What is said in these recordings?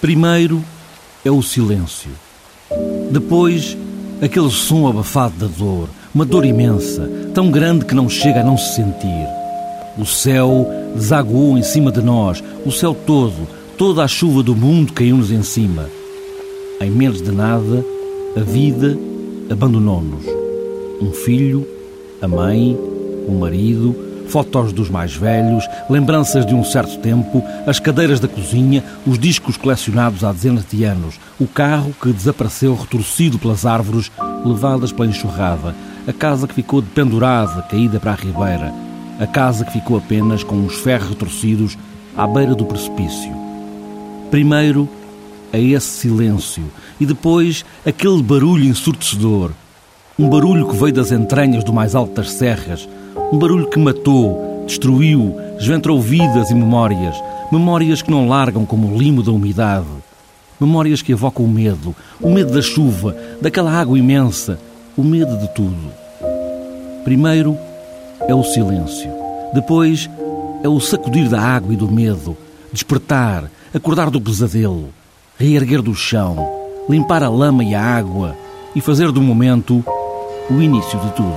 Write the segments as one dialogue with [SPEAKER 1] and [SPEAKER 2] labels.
[SPEAKER 1] Primeiro é o silêncio. Depois, aquele som abafado da dor, uma dor imensa, tão grande que não chega a não se sentir. O céu desaguou em cima de nós, o céu todo, toda a chuva do mundo caiu-nos em cima. Em menos de nada, a vida abandonou-nos. Um filho, a mãe, o marido, fotos dos mais velhos, lembranças de um certo tempo, as cadeiras da cozinha, os discos colecionados há dezenas de anos, o carro que desapareceu retorcido pelas árvores levadas pela enxurrada, a casa que ficou dependurada, caída para a ribeira, a casa que ficou apenas com os ferros retorcidos à beira do precipício. Primeiro, a esse silêncio e depois aquele barulho ensurdecedor. Um barulho que veio das entranhas do mais alto das serras, um barulho que matou, destruiu, esventrou vidas e memórias. Memórias que não largam como o limo da umidade. Memórias que evocam o medo. O medo da chuva, daquela água imensa. O medo de tudo. Primeiro é o silêncio. Depois é o sacudir da água e do medo. Despertar, acordar do pesadelo. Reerguer do chão. Limpar a lama e a água. E fazer do momento o início de tudo.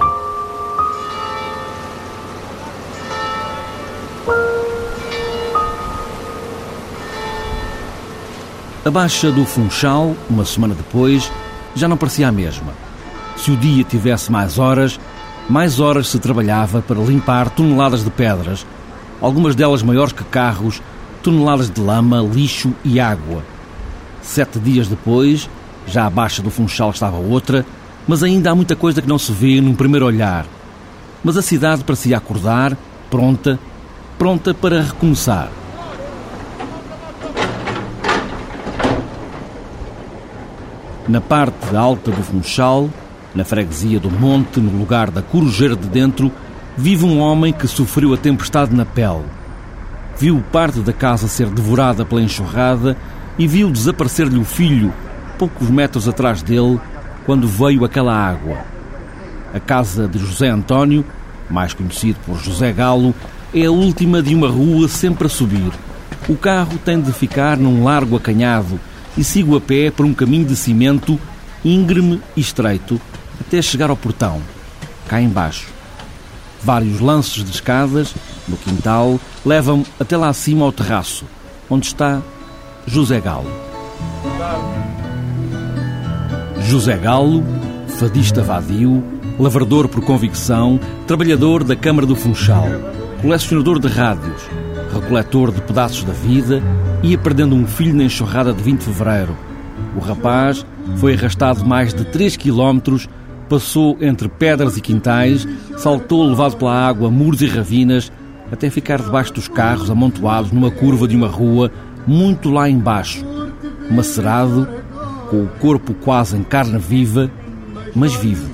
[SPEAKER 1] A baixa do Funchal, uma semana depois, já não parecia a mesma. Se o dia tivesse mais horas, mais horas se trabalhava para limpar toneladas de pedras, algumas delas maiores que carros, toneladas de lama, lixo e água. Sete dias depois, já a baixa do Funchal estava outra, mas ainda há muita coisa que não se vê num primeiro olhar. Mas a cidade parecia acordar, pronta, pronta para recomeçar. Na parte alta do Funchal, na freguesia do Monte, no lugar da Corujeira de Dentro, vive um homem que sofreu a tempestade na pele. Viu parte da casa ser devorada pela enxurrada e viu desaparecer-lhe o filho, poucos metros atrás dele, quando veio aquela água. A casa de José António, mais conhecido por José Galo, é a última de uma rua sempre a subir. O carro tem de ficar num largo acanhado e sigo a pé por um caminho de cimento íngreme e estreito até chegar ao portão, cá embaixo. Vários lances de escadas no quintal levam-me até lá acima ao terraço, onde está José Galo. José Galo, fadista vadio, lavrador por convicção, trabalhador da Câmara do Funchal, colecionador de rádios, recoletor de pedaços da vida, ia perdendo um filho na enxurrada de 20 de fevereiro. O rapaz foi arrastado mais de 3 quilómetros, passou entre pedras e quintais, saltou levado pela água muros e ravinas, até ficar debaixo dos carros amontoados numa curva de uma rua, muito lá embaixo, macerado, com o corpo quase em carne viva, mas vivo.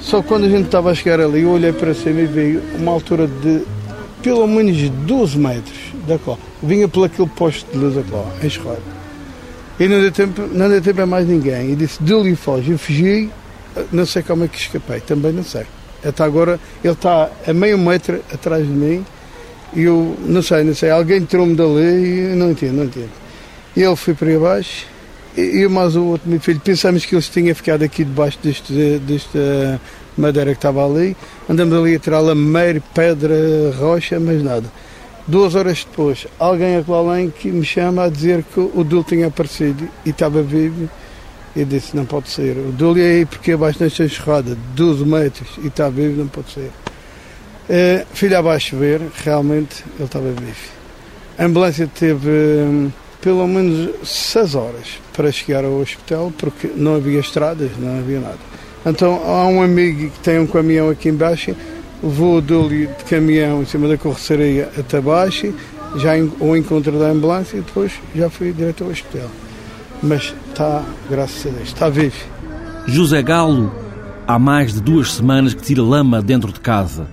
[SPEAKER 2] Só quando a gente estava a chegar ali, eu olhei para cima e vi uma altura de pelo menos 12 metros da cola. Vinha por aquele posto de luz da cola, enxerrado. E não deu tempo, não deu tempo a mais ninguém. E disse, deu-lhe foge. Eu fugi, não sei como é que escapei, também não sei. Até agora, ele está a meio metro atrás de mim e eu não sei, não sei. Alguém tirou-me dali e não entendo, não entendo. E ele foi para baixo e eu mais o outro meu filho. Pensamos que eles tinham ficado aqui debaixo deste, desta madeira que estava ali. Andamos ali a tirar lameiro, pedra, rocha, mas nada. Duas horas depois, alguém aqui além que me chama a dizer que o Dul tinha aparecido e estava vivo. Eu disse, não pode ser. O Dul é aí porque abaixo nesta enxurrada, 12 metros, e está vivo, não pode ser. É, filho abaixo ver, realmente ele estava vivo. A ambulância teve hum, pelo menos 6 horas para chegar ao hospital, porque não havia estradas, não havia nada. Então há um amigo que tem um caminhão aqui embaixo, vou dali de caminhão em cima da correceria até baixo, já o encontro da ambulância e depois já fui direto ao hospital. Mas está, graças a Deus, está vivo.
[SPEAKER 1] José Galo, há mais de duas semanas que tira lama dentro de casa.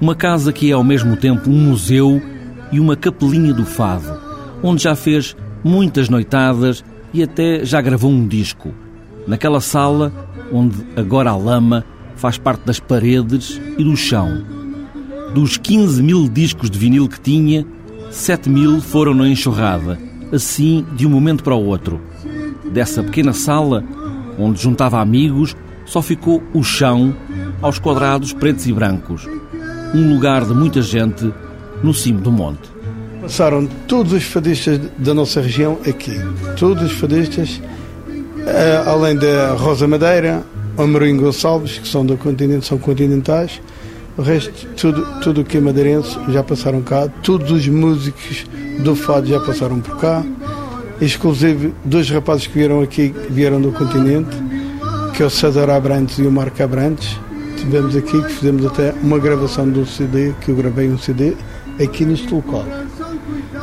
[SPEAKER 1] Uma casa que é ao mesmo tempo um museu e uma capelinha do fado, onde já fez muitas noitadas e até já gravou um disco. Naquela sala onde agora a lama faz parte das paredes e do chão. Dos 15 mil discos de vinil que tinha, 7 mil foram na enxurrada, assim de um momento para o outro. Dessa pequena sala, onde juntava amigos, só ficou o chão aos quadrados pretos e brancos. Um lugar de muita gente no cimo do monte.
[SPEAKER 2] Passaram todos os fadistas da nossa região aqui. Todos os fadistas, eh, além da Rosa Madeira, Amorim Gonçalves, que são do continente, são continentais. O resto, tudo, tudo que é madeirense, já passaram cá. Todos os músicos do fado já passaram por cá. Exclusive, dois rapazes que vieram aqui, vieram do continente, que é o César Abrantes e o Marco Abrantes. Tivemos aqui, que fizemos até uma gravação do CD, que eu gravei um CD, aqui neste local.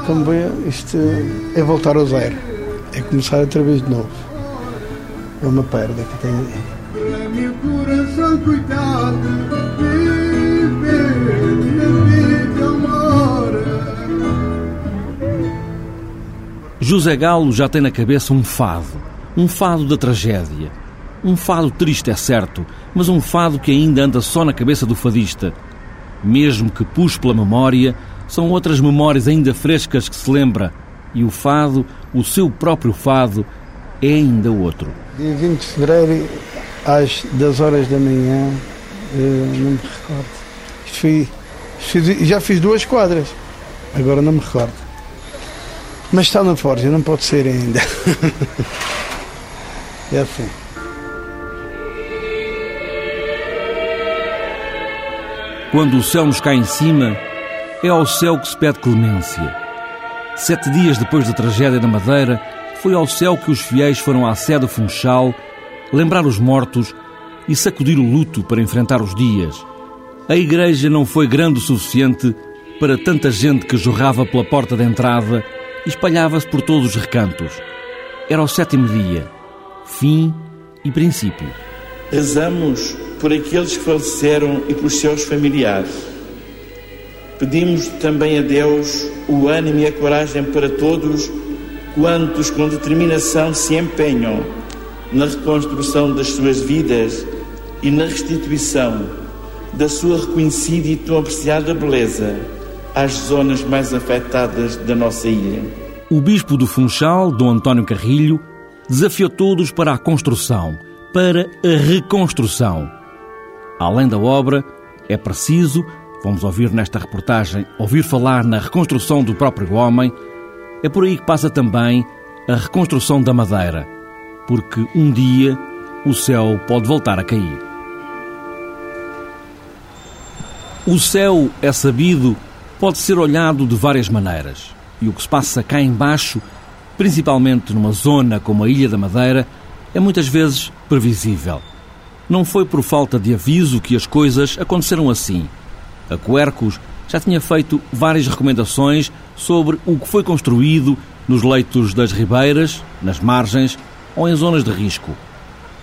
[SPEAKER 2] Como vê, isto é voltar ao zero. É começar outra vez de novo. É uma perda que tem. Meu coração, cuidado,
[SPEAKER 1] José Galo já tem na cabeça um fado, um fado da tragédia. Um fado triste, é certo, mas um fado que ainda anda só na cabeça do fadista. Mesmo que puxe pela memória, são outras memórias ainda frescas que se lembra. E o fado, o seu próprio fado, é ainda outro.
[SPEAKER 2] Dia 20 de fevereiro, às 10 horas da manhã, não me recordo. Já fiz duas quadras, agora não me recordo. Mas está na forja, não pode ser ainda. é assim.
[SPEAKER 1] Quando o céu nos cai em cima, é ao céu que se pede clemência. Sete dias depois da tragédia da Madeira, foi ao céu que os fiéis foram à Sé do Funchal lembrar os mortos e sacudir o luto para enfrentar os dias. A igreja não foi grande o suficiente para tanta gente que jorrava pela porta de entrada e espalhava-se por todos os recantos. Era o sétimo dia, fim e princípio.
[SPEAKER 3] Rezamos por aqueles que faleceram e por seus familiares. Pedimos também a Deus o ânimo e a coragem para todos quantos com determinação se empenham na reconstrução das suas vidas e na restituição da sua reconhecida e tão apreciada beleza às zonas mais afetadas da nossa ilha.
[SPEAKER 1] O bispo do Funchal, Dom António Carrilho, desafiou todos para a construção, para a reconstrução. Além da obra, é preciso, vamos ouvir nesta reportagem, ouvir falar na reconstrução do próprio homem. É por aí que passa também a reconstrução da madeira, porque um dia o céu pode voltar a cair. O céu, é sabido, pode ser olhado de várias maneiras. E o que se passa cá embaixo, principalmente numa zona como a Ilha da Madeira, é muitas vezes previsível. Não foi por falta de aviso que as coisas aconteceram assim. A Quercus já tinha feito várias recomendações sobre o que foi construído nos leitos das ribeiras, nas margens ou em zonas de risco.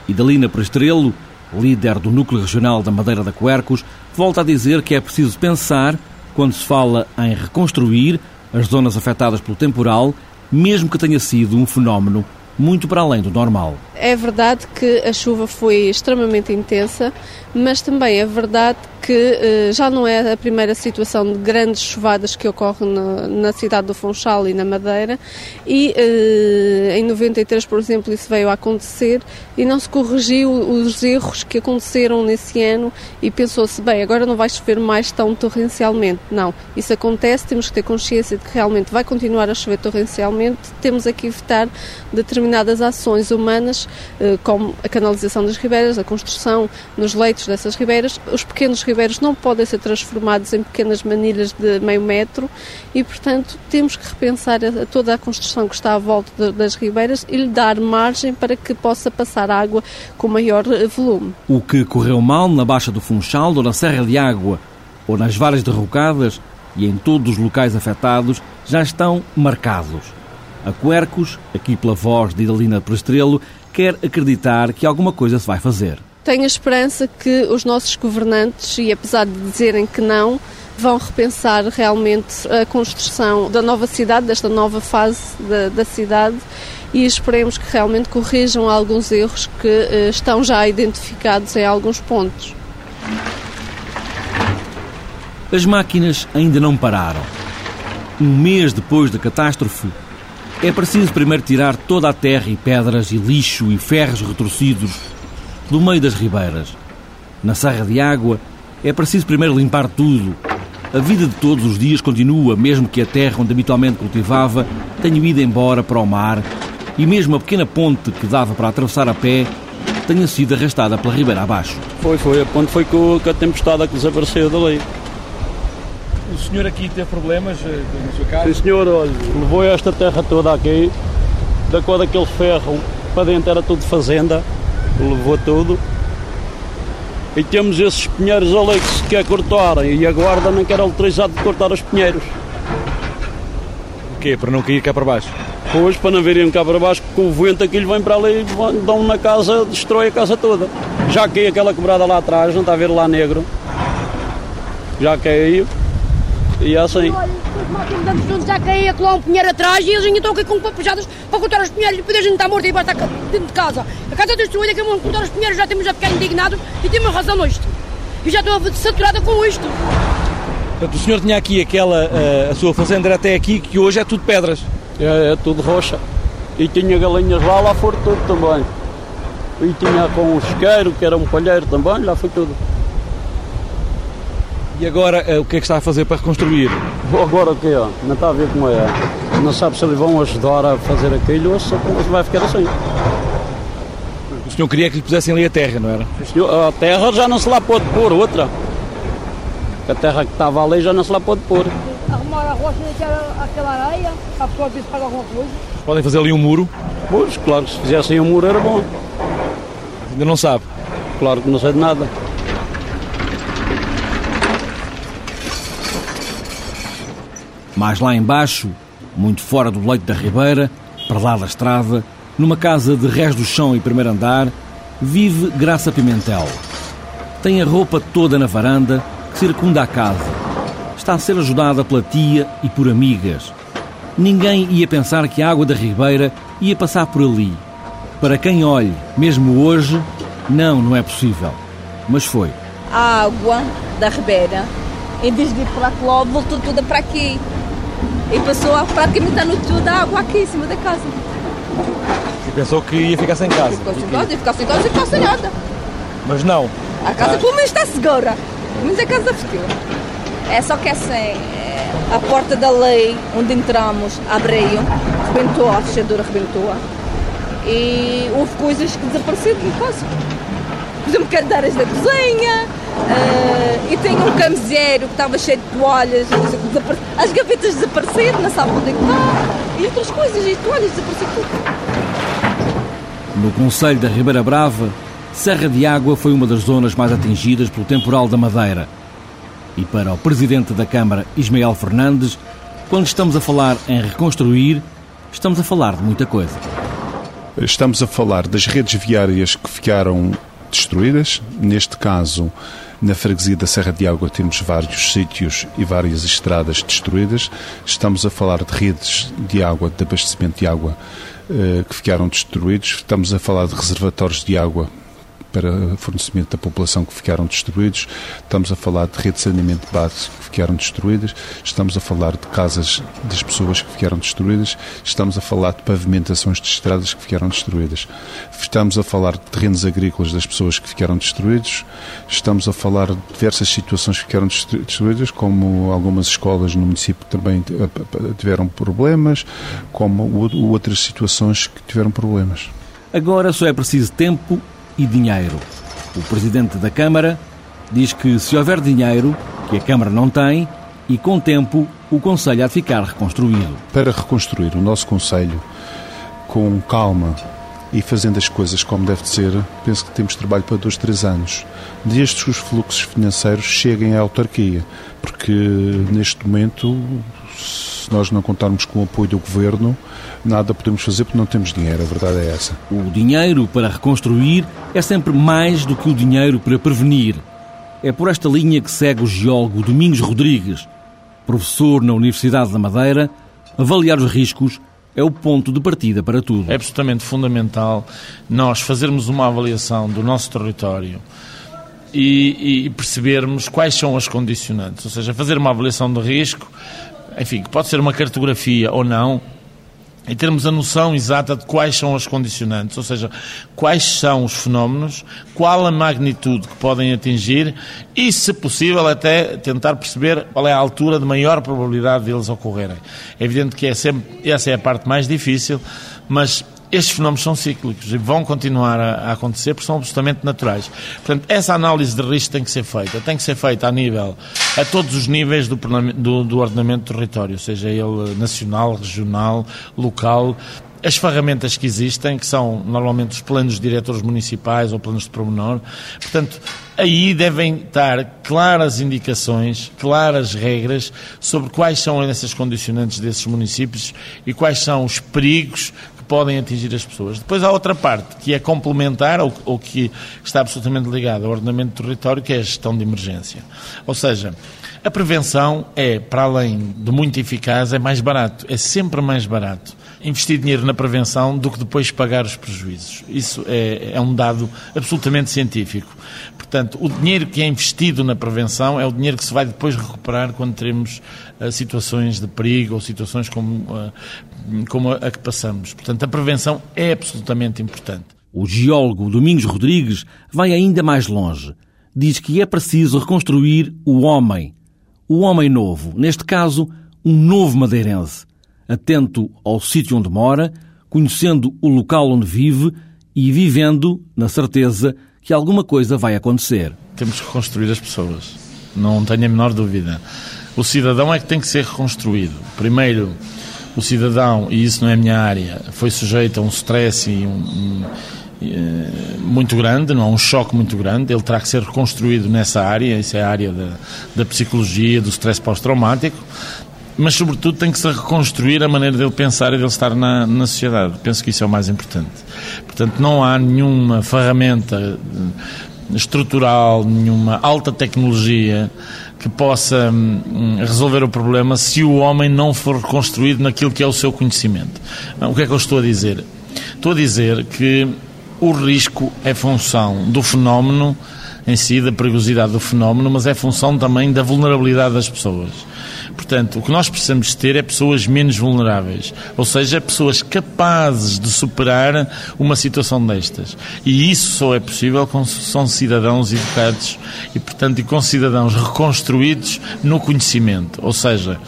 [SPEAKER 1] E Dalina Prestrelo, líder do Núcleo Regional da Madeira da Quercus, volta a dizer que é preciso pensar quando se fala em reconstruir as zonas afetadas pelo temporal, mesmo que tenha sido um fenómeno muito para além do normal.
[SPEAKER 4] É verdade que a chuva foi extremamente intensa, mas também é verdade que eh, já não é a primeira situação de grandes chuvadas que ocorre na, na cidade do Funchal e na Madeira. E eh, em 93, por exemplo, isso veio a acontecer e não se corrigiu os erros que aconteceram nesse ano e pensou-se, bem, agora não vai chover mais tão torrencialmente. Não, isso acontece, temos que ter consciência de que realmente vai continuar a chover torrencialmente, temos aqui evitar determinadas ações humanas, eh, como a canalização das ribeiras, a construção nos leitos dessas ribeiras, os pequenos ribeiros não podem ser transformados em pequenas manilhas de meio metro e, portanto, temos que repensar a, toda a construção que está à volta de, das ribeiras e lhe dar margem para que possa passar água com maior eh, volume.
[SPEAKER 1] O que correu mal na Baixa do Funchal ou na Serra de Água ou nas várias derrocadas e em todos os locais afetados já estão marcados. A Quercus, aqui pela voz de Idalina Prestrelo, quer acreditar que alguma coisa se vai fazer.
[SPEAKER 4] Tenho a esperança que os nossos governantes, e apesar de dizerem que não, vão repensar realmente a construção da nova cidade, desta nova fase da, da cidade e esperemos que realmente corrijam alguns erros que uh, estão já identificados em alguns pontos.
[SPEAKER 1] As máquinas ainda não pararam. Um mês depois da catástrofe, é preciso primeiro tirar toda a terra e pedras e lixo e ferros retorcidos do meio das ribeiras. Na Serra de Água, é preciso primeiro limpar tudo. A vida de todos os dias continua, mesmo que a terra onde habitualmente cultivava tenha ido embora para o mar e mesmo a pequena ponte que dava para atravessar a pé tenha sido arrastada pela ribeira abaixo.
[SPEAKER 5] Foi, foi. A ponte foi com, a tempestade que desapareceu dali.
[SPEAKER 6] O senhor aqui teve problemas eh, na sua casa?
[SPEAKER 5] Sim, senhor, olha, levou esta terra toda aqui, da cor daquele ferro, para dentro era tudo fazenda, levou tudo. E temos esses pinheiros ali que se quer cortar e a guarda não quer autorizado de cortar os pinheiros.
[SPEAKER 6] O quê? Para não cair cá para baixo?
[SPEAKER 5] Pois, para não virem cá para baixo, com o vento aquilo vem para ali e dão na casa, destrói a casa toda. Já caiu aquela quebrada lá atrás, não está a ver lá negro. Já caiu. E é assim.
[SPEAKER 7] Olha, já caía lá um pinheiro atrás e eles ainda estão aqui com papujadas para cortar os pinheiros e depois a gente está morto e vai estar dentro de casa. A casa destruída, que vão cortar os pinheiros, já temos a ficar indignados e temos razão nisto. E já estou saturada com isto.
[SPEAKER 6] Portanto, o senhor tinha aqui aquela, a, a sua fazenda era até aqui, que hoje é tudo pedras.
[SPEAKER 5] É, é tudo rocha. E tinha galinhas lá, lá foi tudo também. E tinha com um isqueiro, que era um palheiro também, lá foi tudo.
[SPEAKER 6] E agora, eh, o que é que está a fazer para reconstruir?
[SPEAKER 5] Agora o quê? Não está a ver como é. Não sabe se eles vão ajudar a fazer aquilo ou se vai ficar assim.
[SPEAKER 6] O senhor queria que lhe pusessem ali a terra, não era?
[SPEAKER 5] A terra já não se lá pode pôr, outra. A terra que estava ali já não se lá pode pôr.
[SPEAKER 7] Arrumar a rocha daquela aquela areia, a pessoa ver se faz alguma coisa.
[SPEAKER 6] Podem fazer ali um muro?
[SPEAKER 5] Pois, claro, se fizessem um muro era bom.
[SPEAKER 6] Ainda não sabe?
[SPEAKER 5] Claro que não sei de nada.
[SPEAKER 1] Mais lá embaixo, muito fora do leito da ribeira, para lá da estrada, numa casa de rés do chão e primeiro andar, vive Graça Pimentel. Tem a roupa toda na varanda que circunda a casa. Está a ser ajudada pela tia e por amigas. Ninguém ia pensar que a água da ribeira ia passar por ali. Para quem olhe, mesmo hoje, não, não é possível. Mas foi.
[SPEAKER 8] A água da ribeira, em vez de ir para lá, voltou toda para aqui. E passou a praticamente a noite toda a água aqui em cima da casa.
[SPEAKER 6] E pensou que ia ficar sem casa?
[SPEAKER 8] Ficou sem casa, ia ficar sem casa e ficar sem nada.
[SPEAKER 6] Mas não.
[SPEAKER 8] A casa pelo menos está segura. Pelo menos a casa resistiu. É só que assim, a porta da lei onde entramos abriu, rebentou, a fechadura rebentou. E houve coisas que desapareceram em casa. Por exemplo, cadeiras da cozinha, uh, e tem um camiseiro que estava cheio de toalhas, as gavetas desapareceram, não sabe onde é que está, e outras coisas, e toalhas desapareceram tudo.
[SPEAKER 1] No Conselho da Ribeira Brava, Serra de Água foi uma das zonas mais atingidas pelo temporal da Madeira. E para o Presidente da Câmara, Ismael Fernandes, quando estamos a falar em reconstruir, estamos a falar de muita coisa.
[SPEAKER 9] Estamos a falar das redes viárias que ficaram destruídas. Neste caso, na freguesia da Serra de Água temos vários sítios e várias estradas destruídas. Estamos a falar de redes de água, de abastecimento de água eh, que ficaram destruídos. Estamos a falar de reservatórios de água para fornecimento da população que ficaram destruídos, estamos a falar de rede de saneamento básico que ficaram destruídas, estamos a falar de casas das pessoas que ficaram destruídas, estamos a falar de pavimentações de estradas que ficaram destruídas, estamos a falar de terrenos agrícolas das pessoas que ficaram destruídos, estamos a falar de diversas situações que ficaram destruídas, como algumas escolas no município também tiveram problemas, como outras situações que tiveram problemas.
[SPEAKER 1] Agora só é preciso tempo e dinheiro. O presidente da Câmara diz que se houver dinheiro, que a Câmara não tem, e com tempo o Conselho há de ficar reconstruído.
[SPEAKER 9] Para reconstruir o nosso Conselho com calma e fazendo as coisas como deve ser, penso que temos trabalho para dois, três anos. Desde que os fluxos financeiros cheguem à autarquia, porque neste momento, se nós não contarmos com o apoio do Governo, nada podemos fazer porque não temos dinheiro, a verdade é essa.
[SPEAKER 1] O dinheiro para reconstruir é sempre mais do que o dinheiro para prevenir. É por esta linha que segue o geólogo Domingos Rodrigues, professor na Universidade da Madeira. Avaliar os riscos é o ponto de partida para tudo.
[SPEAKER 10] É absolutamente fundamental nós fazermos uma avaliação do nosso território e, e, percebermos quais são as condicionantes, ou seja, fazer uma avaliação de risco, enfim, que pode ser uma cartografia ou não, e termos a noção exata de quais são as condicionantes, ou seja, quais são os fenómenos, qual a magnitude que podem atingir e, se possível, até tentar perceber qual é a altura de maior probabilidade deles ocorrerem. É evidente que é sempre, essa é a parte mais difícil, mas estes fenómenos são cíclicos e vão continuar a, acontecer porque são absolutamente naturais. Portanto, essa análise de risco tem que ser feita. Tem que ser feita a nível, a todos os níveis do, do, do ordenamento do território, seja ele nacional, regional, local as ferramentas que existem, que são normalmente os planos diretores municipais ou planos de promenor. Portanto, aí devem estar claras indicações, claras regras sobre quais são essas condicionantes desses municípios e quais são os perigos podem atingir as pessoas. Depois há outra parte, que é complementar ou, ou que está absolutamente ligada ao ordenamento do território, que é a gestão de emergência. Ou seja, a prevenção é, para além de muito eficaz, é mais barato, é sempre mais barato investir dinheiro na prevenção do que depois pagar os prejuízos. Isso é, é um dado absolutamente científico. Portanto, o dinheiro que é investido na prevenção é o dinheiro que se vai depois recuperar quando teremos uh, situações de perigo ou situações como, uh, como a que passamos. Portanto, a prevenção é absolutamente importante.
[SPEAKER 1] O geólogo Domingos Rodrigues vai ainda mais longe. Diz que é preciso reconstruir o homem. O homem novo, neste caso, um novo madeirense atento ao sítio onde mora, conhecendo o local onde vive e vivendo na certeza que alguma coisa vai acontecer.
[SPEAKER 10] Temos que reconstruir as pessoas, não tenho a menor dúvida. O cidadão é que tem que ser reconstruído. Primeiro, o cidadão, e isso não é a minha área, foi sujeito a um stress e um, um, eh, muito grande, não é um choque muito grande, ele terá que ser reconstruído nessa área, isso é a área da, da psicologia, do stress pós-traumático, mas sobretudo tem que se reconstruir a maneira dele pensar e dele estar na, na sociedade. Penso que isso é o mais importante. Portanto, não há nenhuma ferramenta eh, estrutural, nenhuma alta tecnologia que possa hum, resolver o problema se o homem não for reconstruído naquilo que é o seu conhecimento. O que é que eu estou a dizer? Estou a dizer que o risco é função do fenómeno em si, da perigosidade do fenómeno, mas é função também da vulnerabilidade das pessoas. Portanto, o que nós precisamos ter é pessoas menos vulneráveis, ou seja, pessoas capazes de superar uma situação destas. E isso só é possível com são cidadãos educados e, portanto, com cidadãos reconstruídos no conhecimento. Ou seja,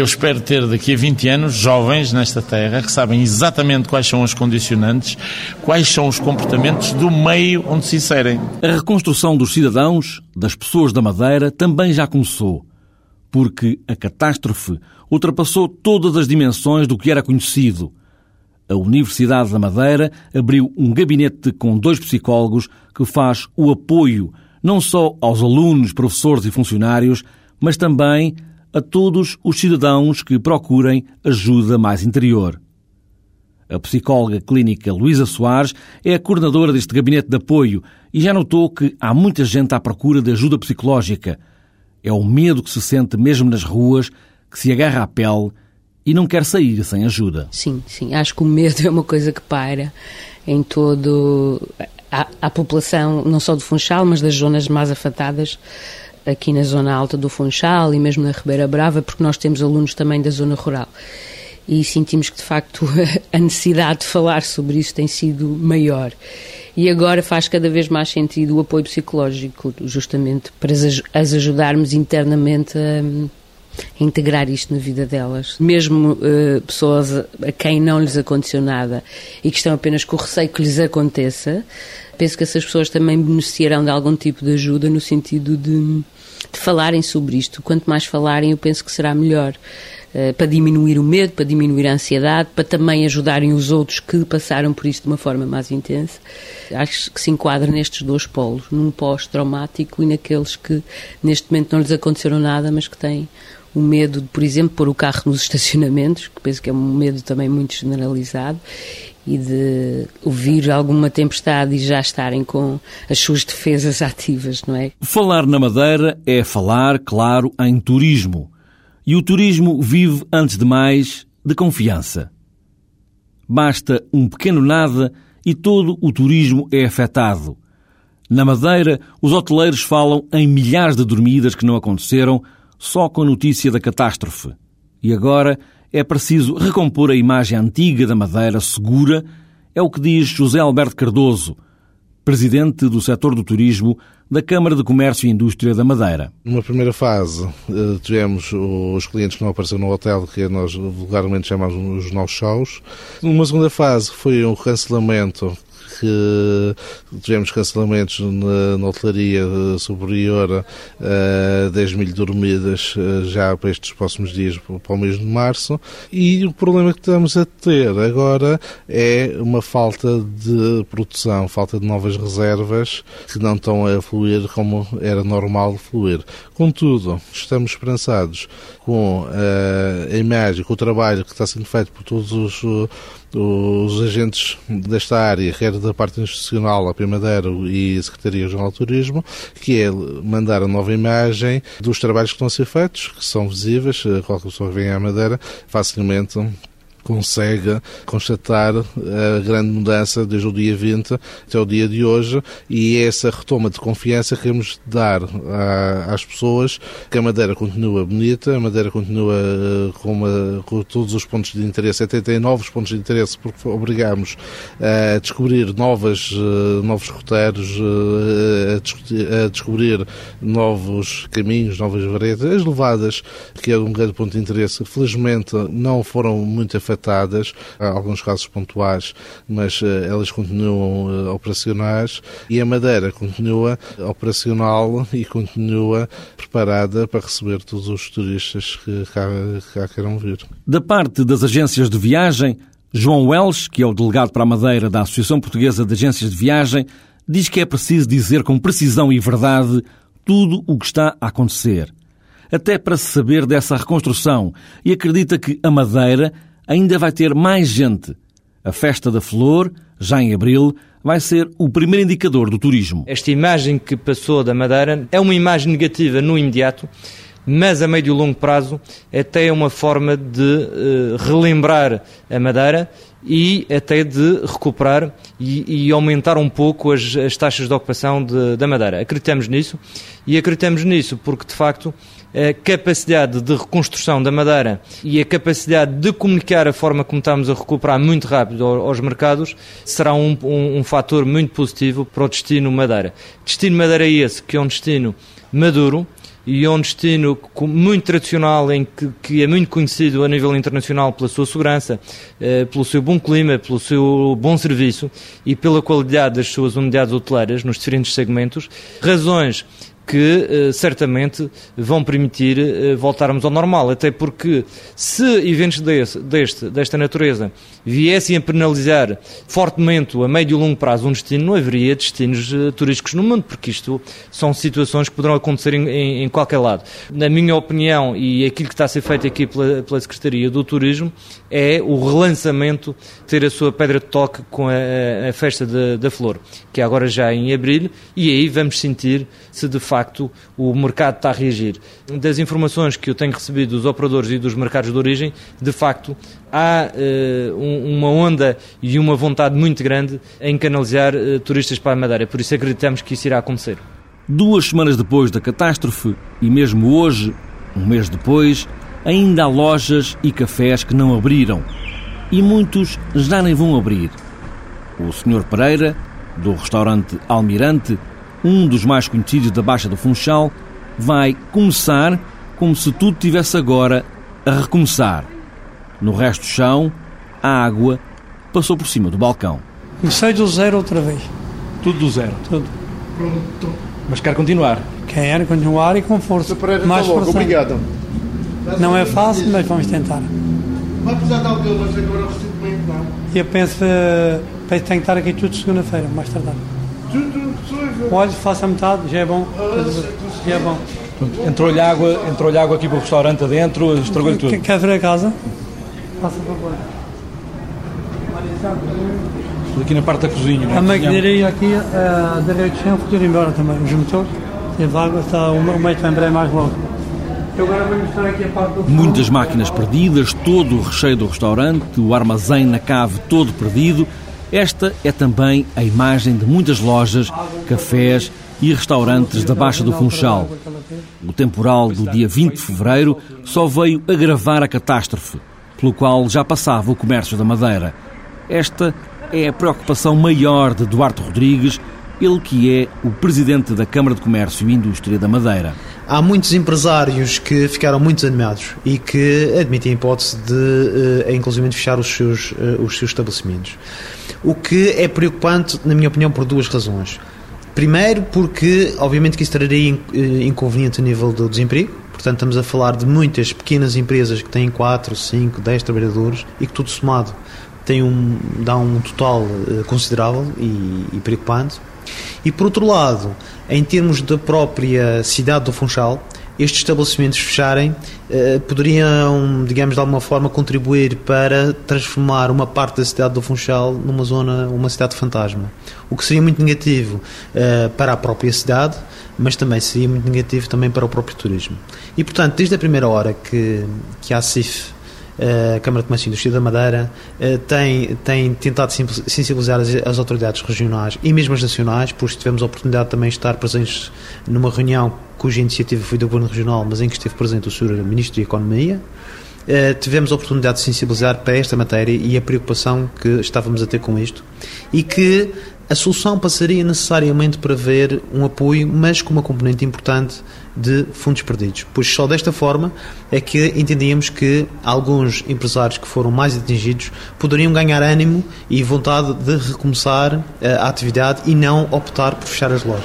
[SPEAKER 10] eu espero ter daqui a 20 anos jovens nesta terra que sabem exatamente quais são as condicionantes, quais são os comportamentos do meio onde se inserem.
[SPEAKER 1] A reconstrução dos cidadãos, das pessoas da Madeira, também já começou porque a catástrofe ultrapassou todas as dimensões do que era conhecido. A Universidade da Madeira abriu um gabinete com dois psicólogos que faz o apoio não só aos alunos, professores e funcionários, mas também a todos os cidadãos que procurem ajuda mais interior. A psicóloga clínica Luísa Soares é a coordenadora deste gabinete de apoio e já notou que há muita gente à procura de ajuda psicológica – é o medo que se sente mesmo nas ruas, que se agarra à pele e não quer sair sem ajuda.
[SPEAKER 11] Sim, sim. Acho que o medo é uma coisa que paira em todo a, a população, não só do Funchal, mas das zonas mais afetadas aqui na zona alta do Funchal e mesmo na Ribeira Brava, porque nós temos alunos também da zona rural. E sentimos que, de facto, a necessidade de falar sobre isso tem sido maior. E agora faz cada vez mais sentido o apoio psicológico, justamente para as ajudarmos internamente a integrar isto na vida delas. Mesmo uh, pessoas a quem não lhes aconteceu nada e que estão apenas com o receio que lhes aconteça, penso que essas pessoas também beneficiarão de algum tipo de ajuda no sentido de, de falarem sobre isto. Quanto mais falarem, eu penso que será melhor. Eh, para diminuir o medo, para diminuir a ansiedade, para também ajudarem os outros que passaram por isso de uma forma mais intensa. Acho que se enquadra nestes dois polos, num pós-traumático e naqueles que neste momento não lhes aconteceram nada, mas que têm o medo de, por exemplo, pôr o carro nos estacionamentos, que penso que é um medo também muito generalizado, e de ouvir alguma tempestade e já estarem com as suas defesas ativas, não é?
[SPEAKER 1] Falar na Madeira é falar, claro, em turismo. E o turismo vive, antes de mais, de confiança. Basta um pequeno nada e todo o turismo é afetado. Na Madeira, os hoteleiros falam em milhares de dormidas que não aconteceram só com a notícia da catástrofe. E agora é preciso recompor a imagem antiga da Madeira segura, é o que diz José Alberto Cardoso, presidente do setor do turismo da Câmara de Comércio e Indústria da Madeira.
[SPEAKER 12] Numa primeira fase, eh, tivemos os clientes que não apareceram no hotel, que nós vulgarmente chamamos os no-shows. Numa segunda fase, foi um cancelamento que tivemos cancelamentos na, na hotelaria superior a 10 mil dormidas eh, já para estes próximos dias, para o mês de março. E o problema que estamos a ter agora é uma falta de produção, falta de novas reservas que não estão a fluir como era normal fluir. Contudo, estamos esperançados com a imagem, com o trabalho que está sendo feito por todos os os agentes desta área, quer da parte institucional, a Primadeira e a Secretaria-Geral de Turismo, que é mandar a nova imagem dos trabalhos que estão a ser feitos, que são visíveis, qualquer pessoa que venha à Madeira facilmente consegue constatar a grande mudança desde o dia 20 até o dia de hoje e é essa retoma de confiança que queremos dar às pessoas que a Madeira continua bonita, a Madeira continua eh, com, uma, com todos os pontos de interesse, até tem novos pontos de interesse porque obrigamos a descobrir novas, eh, novos roteiros, eh, a, descobrir novos caminhos, novas veredas, as levadas, que é um grande ponto de interesse, felizmente não foram muito afetadas há alguns casos pontuais, mas eh, elas continuam eh, operacionais e a Madeira continua operacional e continua preparada para receber todos os turistas que cá, cá queiram vir.
[SPEAKER 1] Da parte das agências de viagem, João Wells, que é o delegado para a Madeira da Associação Portuguesa de Agências de Viagem, diz que é preciso dizer com precisão e verdade tudo o que está a acontecer. Até para se saber dessa reconstrução, e acredita que a Madeira ainda vai ter mais gente. A Festa da Flor, já em abril, vai ser o primeiro indicador do turismo.
[SPEAKER 13] Esta imagem que passou da Madeira é uma imagem negativa no imediato, mas a médio e longo prazo até é uma forma de uh, relembrar a Madeira e até de recuperar e, e aumentar um pouco as, as taxas de ocupação de, da Madeira. Acreditamos nisso e acreditamos nisso porque, de facto, a capacidade de reconstrução da Madeira e a capacidade de comunicar a forma como estamos a recuperar muito rápido aos mercados será um, um, um fator muito positivo para o destino Madeira. Destino Madeira é esse, que é um destino maduro, e é um destino muito tradicional, em que, que, é muito conhecido a nível internacional pela sua segurança, eh, pelo seu bom clima, pelo seu bom serviço e pela qualidade das suas unidades hoteleiras nos diferentes segmentos. Razões que eh, certamente vão permitir eh, voltarmos ao normal, até porque se eventos desse, deste, desta natureza viessem a penalizar fortemente a médio e longo prazo um destino, não haveria destinos uh, turísticos no mundo, porque isto são situações que poderão acontecer em, em, em, qualquer lado. Na minha opinião, e aquilo que está a ser feito aqui pela, pela Secretaria do Turismo, é o relançamento, ter a sua pedra de toque com a, a festa de, da flor, que é agora já em abril, e aí vamos sentir se de facto o mercado está a reagir. Das informações que eu tenho recebido dos operadores e dos mercados de origem, de facto, há uh, um, uma onda e uma vontade muito grande em canalizar uh, turistas para a Madeira. Por isso acreditamos que isso irá acontecer.
[SPEAKER 1] Duas semanas depois da catástrofe, e mesmo hoje, um mês depois, ainda há lojas e cafés que não abriram. E muitos já nem vão abrir. O Sr. Pereira, do restaurante Almirante, um dos mais conhecidos da Baixa do Funchal, vai começar como se tudo tivesse agora a recomeçar. No resto do chão, a água passou por cima do balcão.
[SPEAKER 14] Comecei do zero outra vez.
[SPEAKER 6] Tudo do zero?
[SPEAKER 14] Tudo.
[SPEAKER 6] Pronto. Mas quer continuar?
[SPEAKER 14] Quer continuar e com força.
[SPEAKER 12] Mais força. Obrigado.
[SPEAKER 14] Não é fácil, mas vamos tentar.
[SPEAKER 12] Vai precisar de alguém, mas agora recentemente não.
[SPEAKER 14] E eu penso, penso que tenho que estar aqui tudo segunda-feira, mais tardar.
[SPEAKER 12] Tudo
[SPEAKER 14] Olha, faça a metade, já é bom. Já é bom.
[SPEAKER 6] Entrou-lhe água, entrou água aqui para o restaurante adentro, estragou-lhe tudo.
[SPEAKER 14] Quer ver a casa? Faça favor.
[SPEAKER 6] Aqui na parte da cozinha. não é?
[SPEAKER 14] A maquinaria aqui, a direita de chão, foi tudo embora também. Os motores, teve água, está, o meio também é mais logo. Eu agora vou mostrar aqui a parte do
[SPEAKER 1] Muitas máquinas perdidas, todo o recheio do restaurante, o armazém na cave todo perdido. Esta é também a imagem de muitas lojas, cafés e restaurantes da Baixa do Funchal. O temporal do dia 20 de fevereiro só veio agravar a catástrofe, pelo qual já passava o comércio da Madeira. Esta é a preocupação maior de Duarte Rodrigues, ele que é o presidente da Câmara de Comércio e Indústria da Madeira.
[SPEAKER 15] Há muitos empresários que ficaram muito desanimados e que admitem a hipótese de, eh, inclusive, fechar os seus, eh, os seus estabelecimentos. O que é preocupante, na minha opinião, por duas razões. Primeiro, porque, obviamente, que isso traria eh, inconveniente a nível do desemprego. Portanto, estamos a falar de muitas pequenas empresas que têm 4, 5, 10 trabalhadores e que, tudo somado, tem um, dá um total considerável e, e preocupante. E por outro lado, em termos da própria cidade do Funchal, estes estabelecimentos fecharem eh, poderiam, digamos, de alguma forma contribuir para transformar uma parte da cidade do Funchal numa zona, uma cidade fantasma. O que seria muito negativo eh, para a própria cidade, mas também seria muito negativo também para o próprio turismo. E portanto, desde a primeira hora que, que a CIF a Câmara de Comércio e Indústria da Madeira eh, tem, tem tentado sensibilizar as, as autoridades regionais e mesmo as nacionais, por isso tivemos a oportunidade de também estar presentes numa reunião cuja iniciativa foi do Governo Regional, mas em que esteve presente o Sr. Ministro da Economia. Eh, tivemos a oportunidade de sensibilizar para esta matéria e a preocupação que estávamos a ter com isto e que a solução passaria necessariamente para ver um apoio, mas com uma componente importante de fundos perdidos, pois só desta forma é que entendíamos que alguns empresários que foram mais atingidos poderiam ganhar ânimo e vontade de recomeçar eh, a atividade e não optar por fechar as lojas.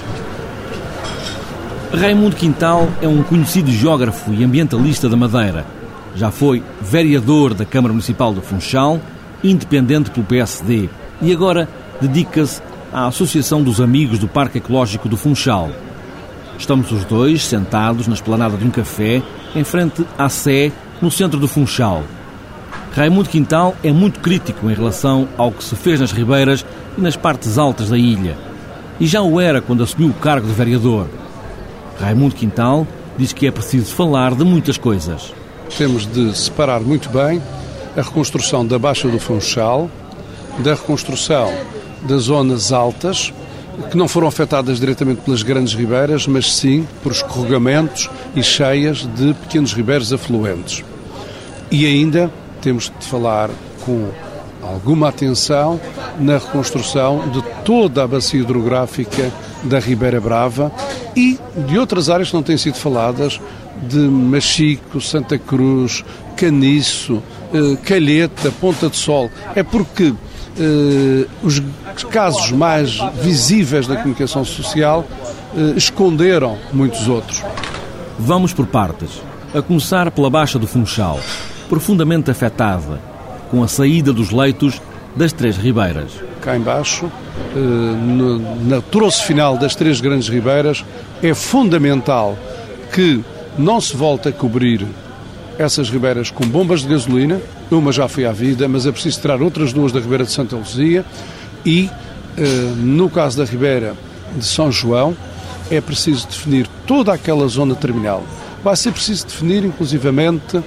[SPEAKER 1] Raimundo Quintal é um conhecido geógrafo e ambientalista da Madeira. Já foi vereador da Câmara Municipal do Funchal, independente pelo PSD, e agora dedica-se à Associação dos Amigos do Parque Ecológico do Funchal. Estamos os dois sentados na esplanada de um café, em frente à Sé, no centro do Funchal. Raimundo Quintal é muito crítico em relação ao que se fez nas ribeiras e nas partes altas da ilha. E já o era quando assumiu o cargo de vereador. Raimundo Quintal diz que é preciso falar de muitas coisas.
[SPEAKER 16] Temos de separar muito bem a reconstrução da Baixa do Funchal, da reconstrução das zonas altas, que não foram afetadas diretamente pelas grandes ribeiras, mas sim por escorregamentos e cheias de pequenos ribeiros afluentes. E ainda temos de falar com alguma atenção na reconstrução de toda a bacia hidrográfica da Ribeira Brava e de outras áreas que não têm sido faladas, de Machico, Santa Cruz, Caniço, eh, Calheta, Ponta de Sol. É porque eh, os casos mais visíveis da comunicação social eh, esconderam muitos outros.
[SPEAKER 1] Vamos por partes. A começar pela Baixa do Funchal, profundamente afetada, com a saída dos leitos das três ribeiras.
[SPEAKER 16] cá embaixo, eh, no, no troço final das três grandes ribeiras, é fundamental que não se volte a cobrir essas ribeiras com bombas de gasolina, uma já foi à vida, mas é preciso tirar outras duas da Ribeira de Santa Luzia e, eh, no caso da Ribeira de São João, é preciso definir toda aquela zona terminal. Vai ser preciso definir, inclusivamente,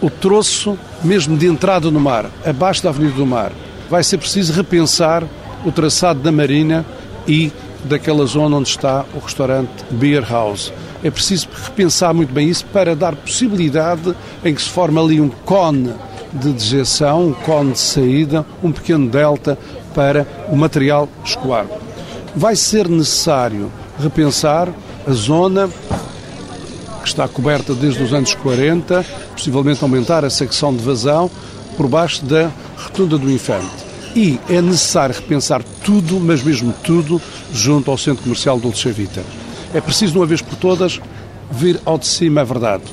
[SPEAKER 16] o troço mesmo de entrada no mar, abaixo da Avenida do Mar. Vai ser preciso repensar o traçado da Marina e daquela zona onde está o restaurante Beer House. É preciso repensar muito bem isso para dar possibilidade em que se forme ali um cone de dejeção, um cone de saída, um pequeno delta para o material escoar. Vai ser necessário repensar a zona que está coberta desde os anos 40, possivelmente aumentar a secção de vazão por baixo da Rotunda do Infante. E é necessário repensar tudo, mas mesmo tudo, junto ao Centro Comercial Dolce Vita. É preciso, de uma vez por todas, vir ao de cima a verdade.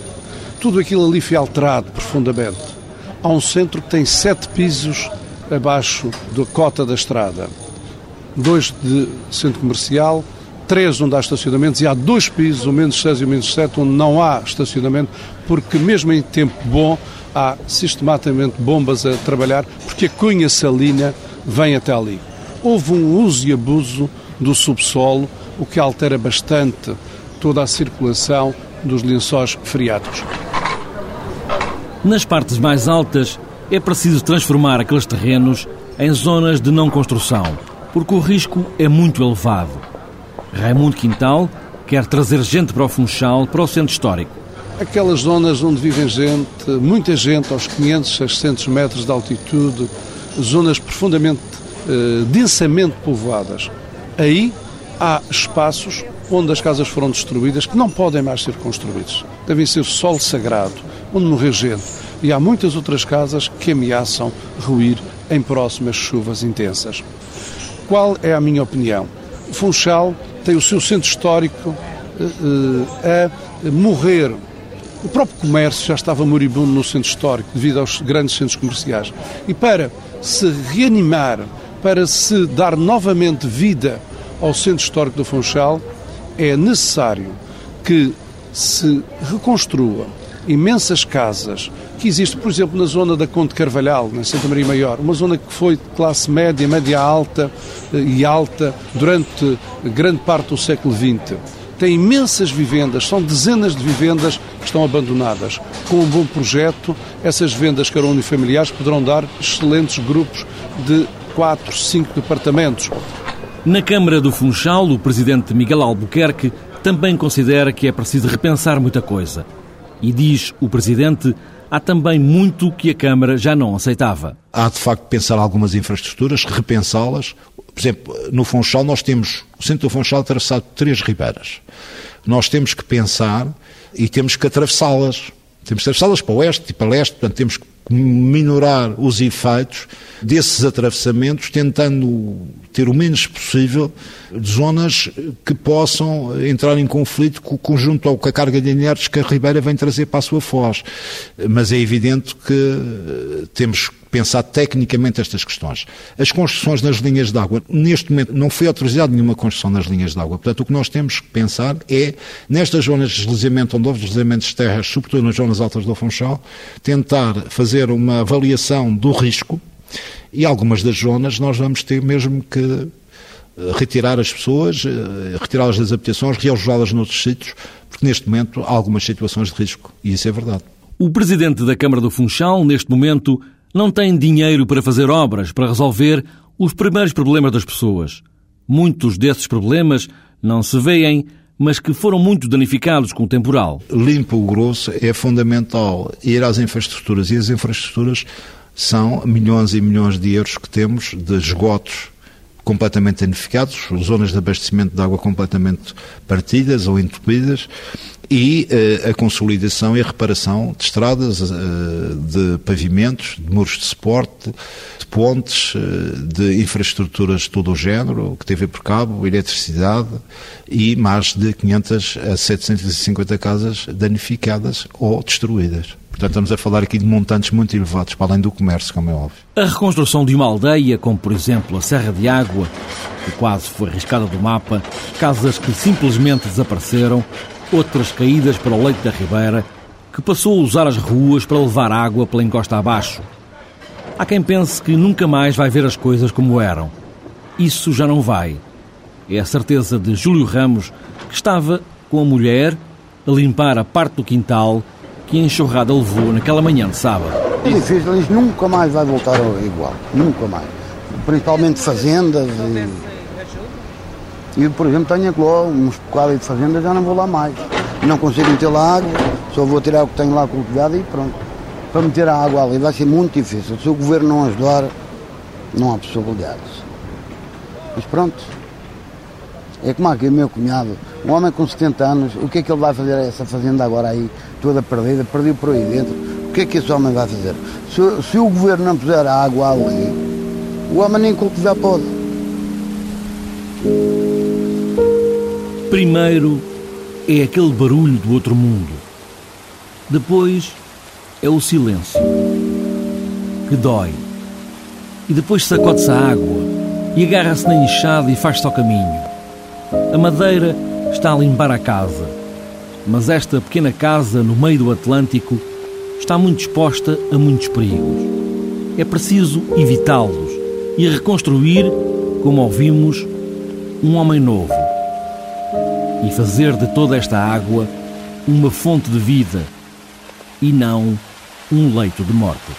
[SPEAKER 16] Tudo aquilo ali foi alterado profundamente. Há um centro que tem sete pisos abaixo da cota da estrada. Dois de centro comercial, três onde há estacionamentos e há dois pisos, o menos 6 e o menos 7, onde não há estacionamento, porque mesmo em tempo bom há sistematicamente bombas a trabalhar porque a cunha salina vem até ali. Houve um uso e abuso do subsolo, o que altera bastante toda a circulação dos lençóis freáticos.
[SPEAKER 1] Nas partes mais altas é preciso transformar aqueles terrenos em zonas de não construção, porque o risco é muito elevado. Raimundo Quintal quer trazer gente para o Funchal, para o centro histórico.
[SPEAKER 16] Aquelas zonas onde vivem gente, muita gente aos 500, 600 metros de altitude, zonas profundamente, eh, densamente povoadas. Aí há espaços onde as casas foram destruídas que não podem mais ser construídos. Devem ser solo sagrado, onde morreu gente. E há muitas outras casas que ameaçam ruir em próximas chuvas intensas. Qual é a minha opinião? Funchal tem o seu centro histórico uh, a morrer. O próprio comércio já estava moribundo no centro histórico devido aos grandes centros comerciais. E para se reanimar, para se dar novamente vida ao centro histórico do Funchal, é necessário que se reconstrua imensas casas que existem, por exemplo, na zona da Conde Carvalhal, na Santa Maria Maior, uma zona que foi de classe média, média alta eh, e alta durante grande parte do século XX. Tem imensas vivendas, são dezenas de vivendas que estão abandonadas. Com um bom projeto, essas vendas que eram unifamiliares poderão dar excelentes grupos de 4, 5 departamentos.
[SPEAKER 1] Na Câmara do Funchal, o presidente Miguel Albuquerque também considera que é preciso repensar muita coisa. E diz o presidente, há também muito que a Câmara já não aceitava.
[SPEAKER 17] Há de facto pensar algumas infraestruturas, repensá-las. Por exemplo, no Funchal nós temos, o centro do Funchal atravessado por três ribeiras. Nós temos que pensar e temos que atravessá-las. Temos que atravessá-las para o oeste e para leste, portanto temos que minorar os efeitos desses atravessamentos, tentando ter o menos possível zonas que possam entrar em conflito com o conjunto ou com a carga de inertes que a Ribeira vem trazer para a sua foz. Mas é evidente que eh, temos pensar tecnicamente estas questões. As construções nas linhas de água, neste momento não foi autorizada nenhuma construção nas linhas de água. Portanto, o que nós temos que pensar é, nestas zonas de deslizamento, onde houve deslizamentos de terras, sobretudo nas zonas altas do Funchal, tentar fazer uma avaliação do risco e algumas das zonas nós vamos ter mesmo que eh, retirar as pessoas, eh, retirá-las das habitações, realojá-las noutros sítios, porque neste momento há algumas situações de risco, e isso é verdade.
[SPEAKER 1] O presidente da Câmara do Funchal, neste momento, não tem dinheiro para fazer obras para resolver os primeiros problemas das pessoas. Muitos desses problemas não se veem, mas que foram muito danificados com o temporal.
[SPEAKER 17] Limpo o grosso é fundamental ir às infraestruturas e as infraestruturas são milhões e milhões de euros que temos de esgotos completamente danificados, zonas de abastecimento de água completamente partidas ou entupidas e uh, a consolidação e a reparação de estradas, uh, de pavimentos, de muros de suporte, de pontes, uh, de infraestruturas de todo o género, que TV por cabo, eletricidade e mais de 500 a 750 casas danificadas ou destruídas. Portanto, estamos a falar aqui de montantes muito elevados, para além do comércio, como é óbvio.
[SPEAKER 1] A reconstrução de uma aldeia, como por exemplo a Serra de Água, que quase foi arriscada do mapa, casas que simplesmente desapareceram, outras caídas para o leito da Ribeira, que passou a usar as ruas para levar água pela encosta abaixo. Há quem pense que nunca mais vai ver as coisas como eram. Isso já não vai. É a certeza de Júlio Ramos, que estava com a mulher a limpar a parte do quintal que a enxurrada levou naquela manhã de sábado.
[SPEAKER 18] Difícil, isto nunca mais vai voltar igual, nunca mais. Principalmente fazendas e... e por exemplo, tenho aqui uns bocados de fazendas, já não vou lá mais. Não consigo meter lá água, só vou tirar o que tenho lá cultivado e pronto. Para meter a água ali vai ser muito difícil. Se o governo não ajudar, não há possibilidades. Mas pronto, é como aqui o meu cunhado, um homem com 70 anos, o que é que ele vai fazer a essa fazenda agora aí, toda perdida, perdido por aí dentro? O que é que esse homem vai fazer? Se, se o governo não puser a água ali, o homem nem cultivar pode.
[SPEAKER 1] Primeiro é aquele barulho do outro mundo. Depois é o silêncio, que dói. E depois sacode-se a água e agarra-se na enxada e faz-se ao caminho. A madeira está a limpar a casa, mas esta pequena casa no meio do Atlântico está muito exposta a muitos perigos. É preciso evitá-los e reconstruir, como ouvimos, um homem novo e fazer de toda esta água uma fonte de vida e não um leito de morte.